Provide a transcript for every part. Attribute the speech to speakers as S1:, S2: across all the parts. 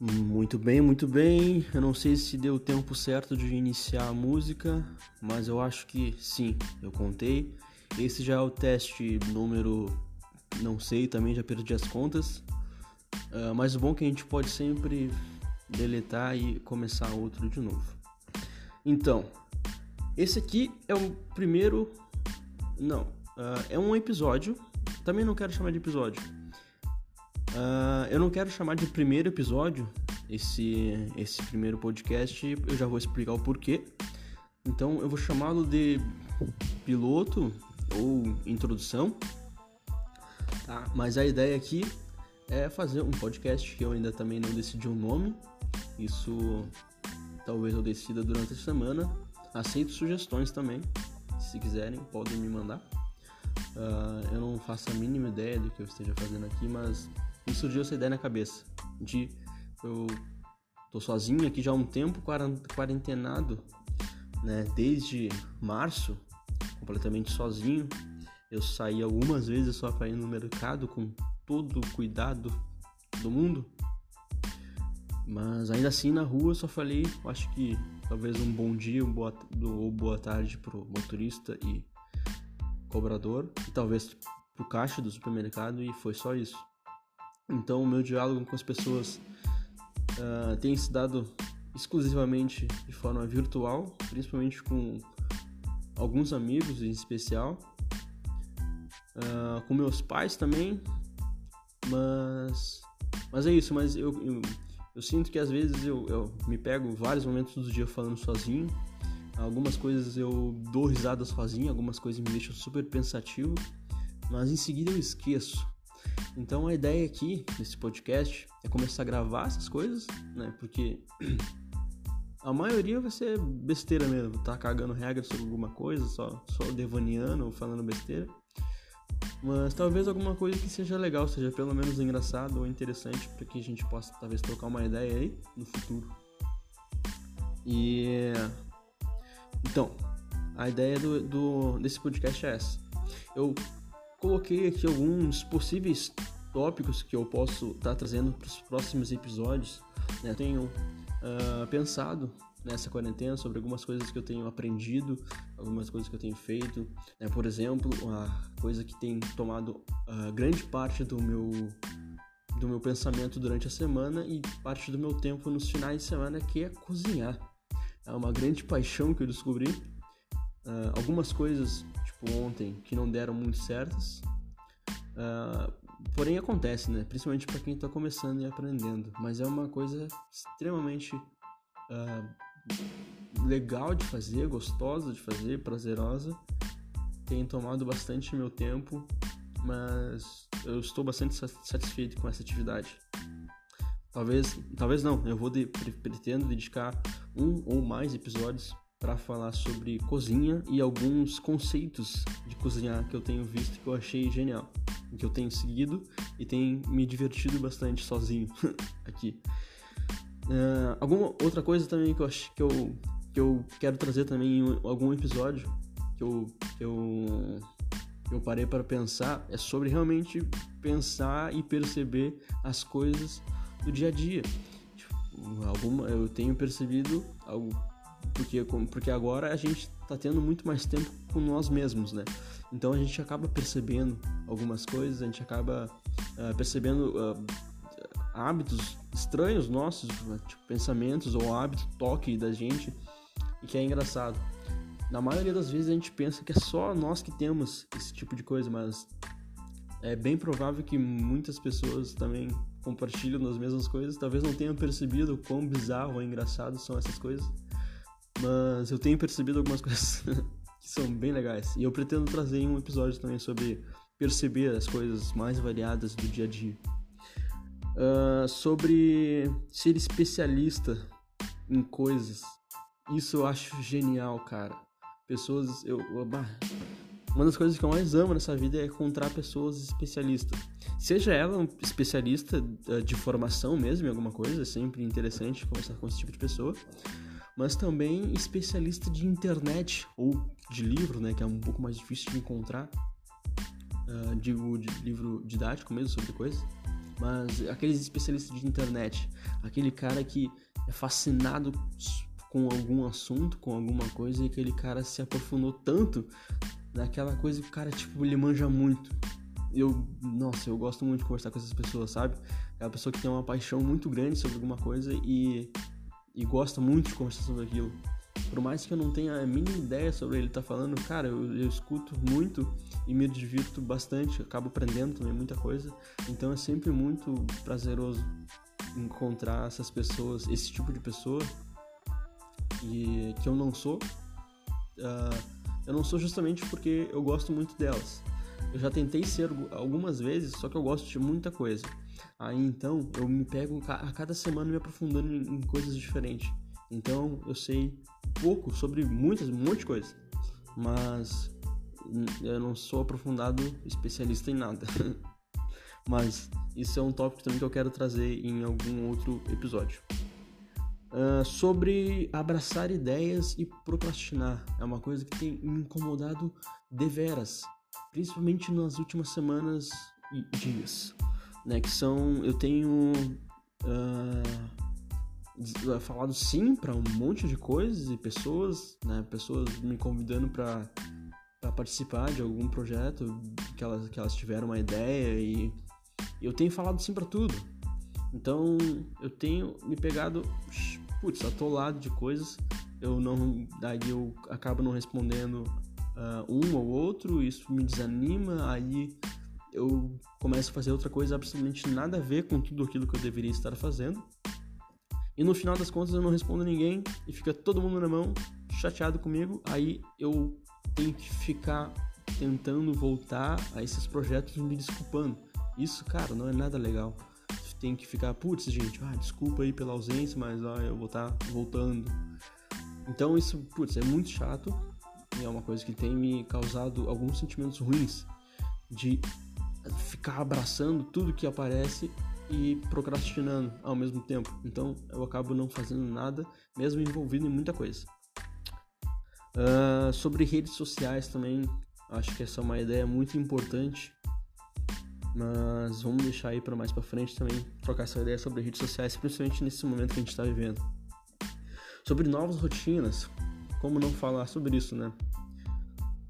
S1: Muito bem, muito bem. Eu não sei se deu o tempo certo de iniciar a música, mas eu acho que sim, eu contei. Esse já é o teste número. Não sei, também já perdi as contas. Uh, mas o bom é que a gente pode sempre deletar e começar outro de novo. Então, esse aqui é o primeiro. Não, uh, é um episódio. Também não quero chamar de episódio Uh, eu não quero chamar de primeiro episódio esse, esse primeiro podcast, eu já vou explicar o porquê. Então eu vou chamá-lo de piloto ou introdução, tá? Mas a ideia aqui é fazer um podcast que eu ainda também não decidi o um nome. Isso talvez eu decida durante a semana. Aceito sugestões também, se quiserem podem me mandar. Uh, eu não faço a mínima ideia do que eu esteja fazendo aqui, mas me surgiu essa ideia na cabeça de eu tô sozinho aqui já há um tempo quarentenado, né? Desde março, completamente sozinho. Eu saí algumas vezes só para ir no mercado com todo o cuidado do mundo. Mas ainda assim na rua eu só falei, acho que talvez um bom dia um boa, ou boa tarde pro motorista e cobrador, e talvez pro caixa do supermercado e foi só isso. Então, o meu diálogo com as pessoas uh, tem se dado exclusivamente de forma virtual, principalmente com alguns amigos em especial, uh, com meus pais também, mas, mas é isso. Mas eu, eu, eu sinto que às vezes eu, eu me pego vários momentos do dia falando sozinho. Algumas coisas eu dou risada sozinho, algumas coisas me deixam super pensativo, mas em seguida eu esqueço. Então a ideia aqui nesse podcast é começar a gravar essas coisas, né? Porque a maioria vai ser besteira mesmo, tá cagando regra sobre alguma coisa, só, só devaneando ou falando besteira. Mas talvez alguma coisa que seja legal, seja pelo menos engraçado ou interessante para que a gente possa talvez trocar uma ideia aí no futuro. E então, a ideia do, do desse podcast é essa. Eu coloquei aqui alguns possíveis tópicos que eu posso estar tá trazendo para os próximos episódios. Né? Tenho uh, pensado nessa quarentena sobre algumas coisas que eu tenho aprendido, algumas coisas que eu tenho feito. Né? Por exemplo, uma coisa que tem tomado uh, grande parte do meu do meu pensamento durante a semana e parte do meu tempo nos finais de semana que é cozinhar. É uma grande paixão que eu descobri. Uh, algumas coisas tipo ontem, que não deram muito certas. Uh, porém acontece, né? Principalmente para quem está começando e aprendendo. Mas é uma coisa extremamente uh, legal de fazer, gostosa de fazer, prazerosa. Tem tomado bastante meu tempo, mas eu estou bastante satisfeito com essa atividade. Talvez, talvez não, eu vou de, pretendo dedicar um ou mais episódios para falar sobre cozinha e alguns conceitos de cozinhar que eu tenho visto que eu achei genial, que eu tenho seguido e tenho me divertido bastante sozinho aqui. Uh, alguma outra coisa também que eu acho que eu, que eu quero trazer também em algum episódio que eu, que eu, eu parei para pensar é sobre realmente pensar e perceber as coisas do dia a dia. Tipo, alguma, eu tenho percebido algo porque, porque agora a gente está tendo muito mais tempo com nós mesmos, né? Então a gente acaba percebendo algumas coisas, a gente acaba uh, percebendo uh, hábitos estranhos nossos, tipo, pensamentos ou hábitos, toque da gente, e que é engraçado. Na maioria das vezes a gente pensa que é só nós que temos esse tipo de coisa, mas é bem provável que muitas pessoas também compartilham das mesmas coisas, talvez não tenham percebido o quão bizarro ou engraçado são essas coisas. Mas eu tenho percebido algumas coisas que são bem legais. E eu pretendo trazer um episódio também sobre perceber as coisas mais variadas do dia a dia. Uh, sobre ser especialista em coisas. Isso eu acho genial, cara. Pessoas. Eu, uma das coisas que eu mais amo nessa vida é encontrar pessoas especialistas. Seja ela um especialista ah, de formação mesmo em alguma coisa, é sempre interessante conversar com esse tipo de pessoa mas também especialista de internet ou de livro, né, que é um pouco mais difícil de encontrar, uh, de livro didático mesmo sobre coisas. mas aqueles especialistas de internet, aquele cara que é fascinado com algum assunto, com alguma coisa, e aquele cara se aprofundou tanto naquela coisa que o cara, tipo, ele manja muito. Eu, nossa, eu gosto muito de conversar com essas pessoas, sabe? É uma pessoa que tem uma paixão muito grande sobre alguma coisa e, e gosta muito de conversar sobre aquilo. Por mais que eu não tenha a mínima ideia sobre ele tá falando, cara, eu, eu, escuto muito e me divirto bastante, acabo aprendendo também muita coisa. Então é sempre muito prazeroso encontrar essas pessoas, esse tipo de pessoa e que eu não sou. Uh, eu não sou justamente porque eu gosto muito delas. Eu já tentei ser algumas vezes, só que eu gosto de muita coisa. Aí então eu me pego a cada semana me aprofundando em coisas diferentes. Então eu sei pouco sobre muitas, um monte de coisa, mas eu não sou aprofundado especialista em nada. mas isso é um tópico também que eu quero trazer em algum outro episódio. Uh, sobre abraçar ideias e procrastinar. É uma coisa que tem me incomodado deveras, principalmente nas últimas semanas e dias. Né, que são. Eu tenho uh, falado sim para um monte de coisas e pessoas, né, pessoas me convidando para participar de algum projeto que elas, que elas tiveram uma ideia e eu tenho falado sim para tudo. Então eu tenho me pegado putz, atolado de coisas, eu não, daí eu acabo não respondendo uh, um ou outro, isso me desanima, aí eu começo a fazer outra coisa absolutamente nada a ver com tudo aquilo que eu deveria estar fazendo. E no final das contas eu não respondo ninguém e fica todo mundo na mão, chateado comigo, aí eu tenho que ficar tentando voltar a esses projetos me desculpando. Isso, cara, não é nada legal tem que ficar, putz, gente, ah, desculpa aí pela ausência, mas ó, eu vou estar tá voltando. Então isso, putz, é muito chato e é uma coisa que tem me causado alguns sentimentos ruins de ficar abraçando tudo que aparece e procrastinando ao mesmo tempo. Então eu acabo não fazendo nada, mesmo envolvido em muita coisa. Uh, sobre redes sociais também, acho que essa é uma ideia muito importante mas vamos deixar aí para mais para frente também trocar essa ideia sobre redes sociais, principalmente nesse momento que a gente está vivendo. Sobre novas rotinas, como não falar sobre isso, né?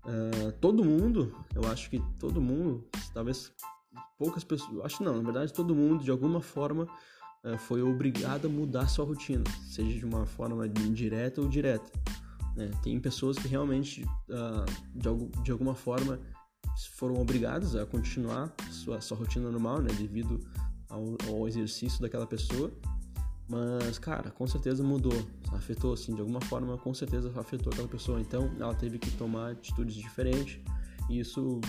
S1: Uh, todo mundo, eu acho que todo mundo, talvez poucas pessoas, acho não, na verdade todo mundo de alguma forma uh, foi obrigado a mudar sua rotina, seja de uma forma indireta ou direta. Né? Tem pessoas que realmente, uh, de, de alguma forma, foram obrigados a continuar sua, sua rotina normal, né, devido ao, ao, exercício daquela pessoa. Mas, cara, com certeza mudou, afetou, assim, de alguma forma, com certeza afetou aquela pessoa. Então, ela teve que tomar atitudes diferentes e isso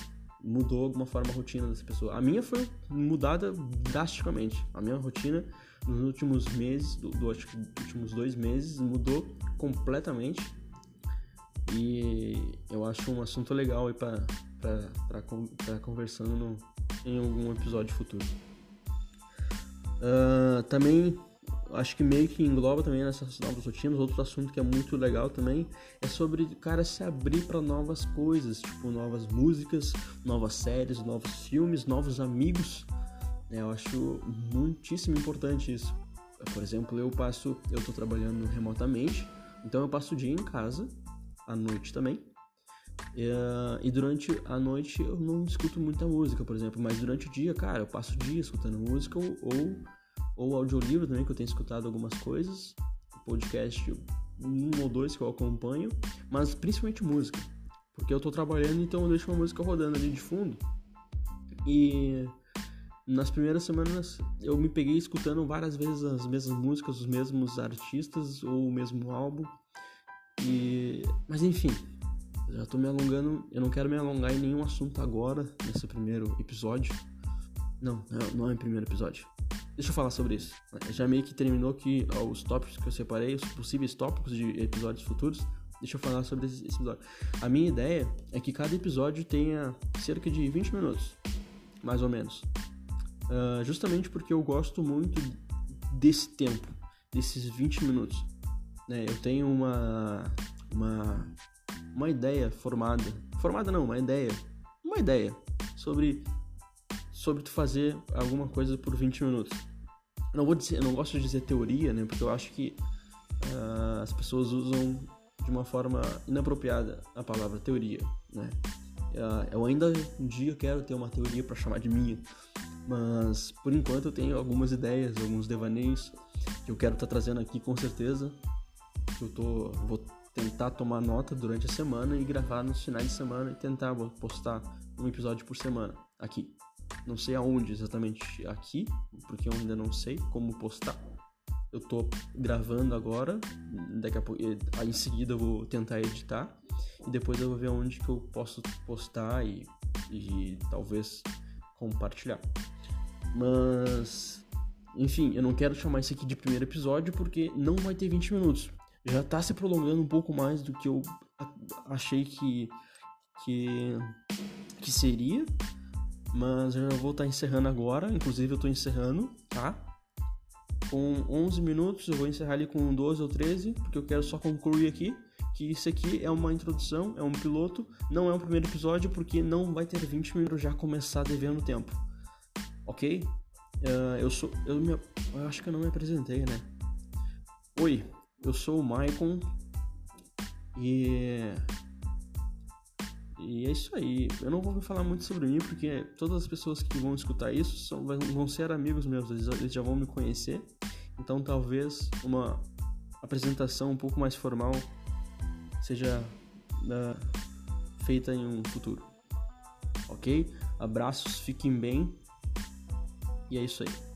S1: mudou alguma forma a rotina dessa pessoa. A minha foi mudada drasticamente. A minha rotina nos últimos meses, do, do acho que últimos dois meses, mudou completamente. E eu acho um assunto legal aí para para conversando no, em algum episódio futuro. Uh, também acho que meio que engloba também nessas novas rotinas. Outro assunto que é muito legal também é sobre o cara se abrir para novas coisas, tipo novas músicas, novas séries, novos filmes, novos amigos. É, eu acho muitíssimo importante isso. Por exemplo, eu passo, eu estou trabalhando remotamente, então eu passo o dia em casa, à noite também, Uh, e durante a noite eu não escuto muita música, por exemplo, mas durante o dia, cara, eu passo o dia escutando música ou, ou, ou audiolivro também, que eu tenho escutado algumas coisas, podcast um ou dois que eu acompanho, mas principalmente música, porque eu tô trabalhando, então eu deixo uma música rodando ali de fundo. E nas primeiras semanas eu me peguei escutando várias vezes as mesmas músicas, os mesmos artistas ou o mesmo álbum. E mas enfim, já tô me alongando, eu não quero me alongar em nenhum assunto agora, nesse primeiro episódio. Não, não é o primeiro episódio. Deixa eu falar sobre isso. Já meio que terminou aqui os tópicos que eu separei, os possíveis tópicos de episódios futuros. Deixa eu falar sobre esse episódio. A minha ideia é que cada episódio tenha cerca de 20 minutos, mais ou menos. Uh, justamente porque eu gosto muito desse tempo, desses 20 minutos. Né? Eu tenho uma, uma uma ideia formada. Formada não, uma ideia. Uma ideia sobre sobre tu fazer alguma coisa por 20 minutos. Não vou dizer, não gosto de dizer teoria, né? Porque eu acho que uh, as pessoas usam de uma forma inapropriada a palavra teoria, né? Uh, eu ainda um dia quero ter uma teoria para chamar de minha, mas por enquanto eu tenho algumas ideias, alguns devaneios que eu quero estar tá trazendo aqui com certeza. Eu tô, vou tentar tomar nota durante a semana e gravar nos finais de semana e tentar postar um episódio por semana aqui. Não sei aonde exatamente aqui, porque eu ainda não sei como postar. Eu tô gravando agora, daqui a pouco, aí em seguida eu vou tentar editar e depois eu vou ver onde que eu posso postar e, e talvez compartilhar. Mas, enfim, eu não quero chamar isso aqui de primeiro episódio porque não vai ter 20 minutos. Já tá se prolongando um pouco mais do que eu achei que, que, que seria. Mas eu já vou estar tá encerrando agora. Inclusive, eu tô encerrando, tá? Com 11 minutos, eu vou encerrar ali com 12 ou 13, porque eu quero só concluir aqui que isso aqui é uma introdução, é um piloto, não é um primeiro episódio, porque não vai ter 20 minutos já começar devendo tempo. Ok? Uh, eu sou. Eu, me, eu acho que eu não me apresentei, né? Oi, eu sou o Maicon e e é isso aí. Eu não vou falar muito sobre mim, porque todas as pessoas que vão escutar isso são, vão ser amigos meus, eles já vão me conhecer. Então talvez uma apresentação um pouco mais formal seja uh, feita em um futuro. Ok? Abraços, fiquem bem. E é isso aí.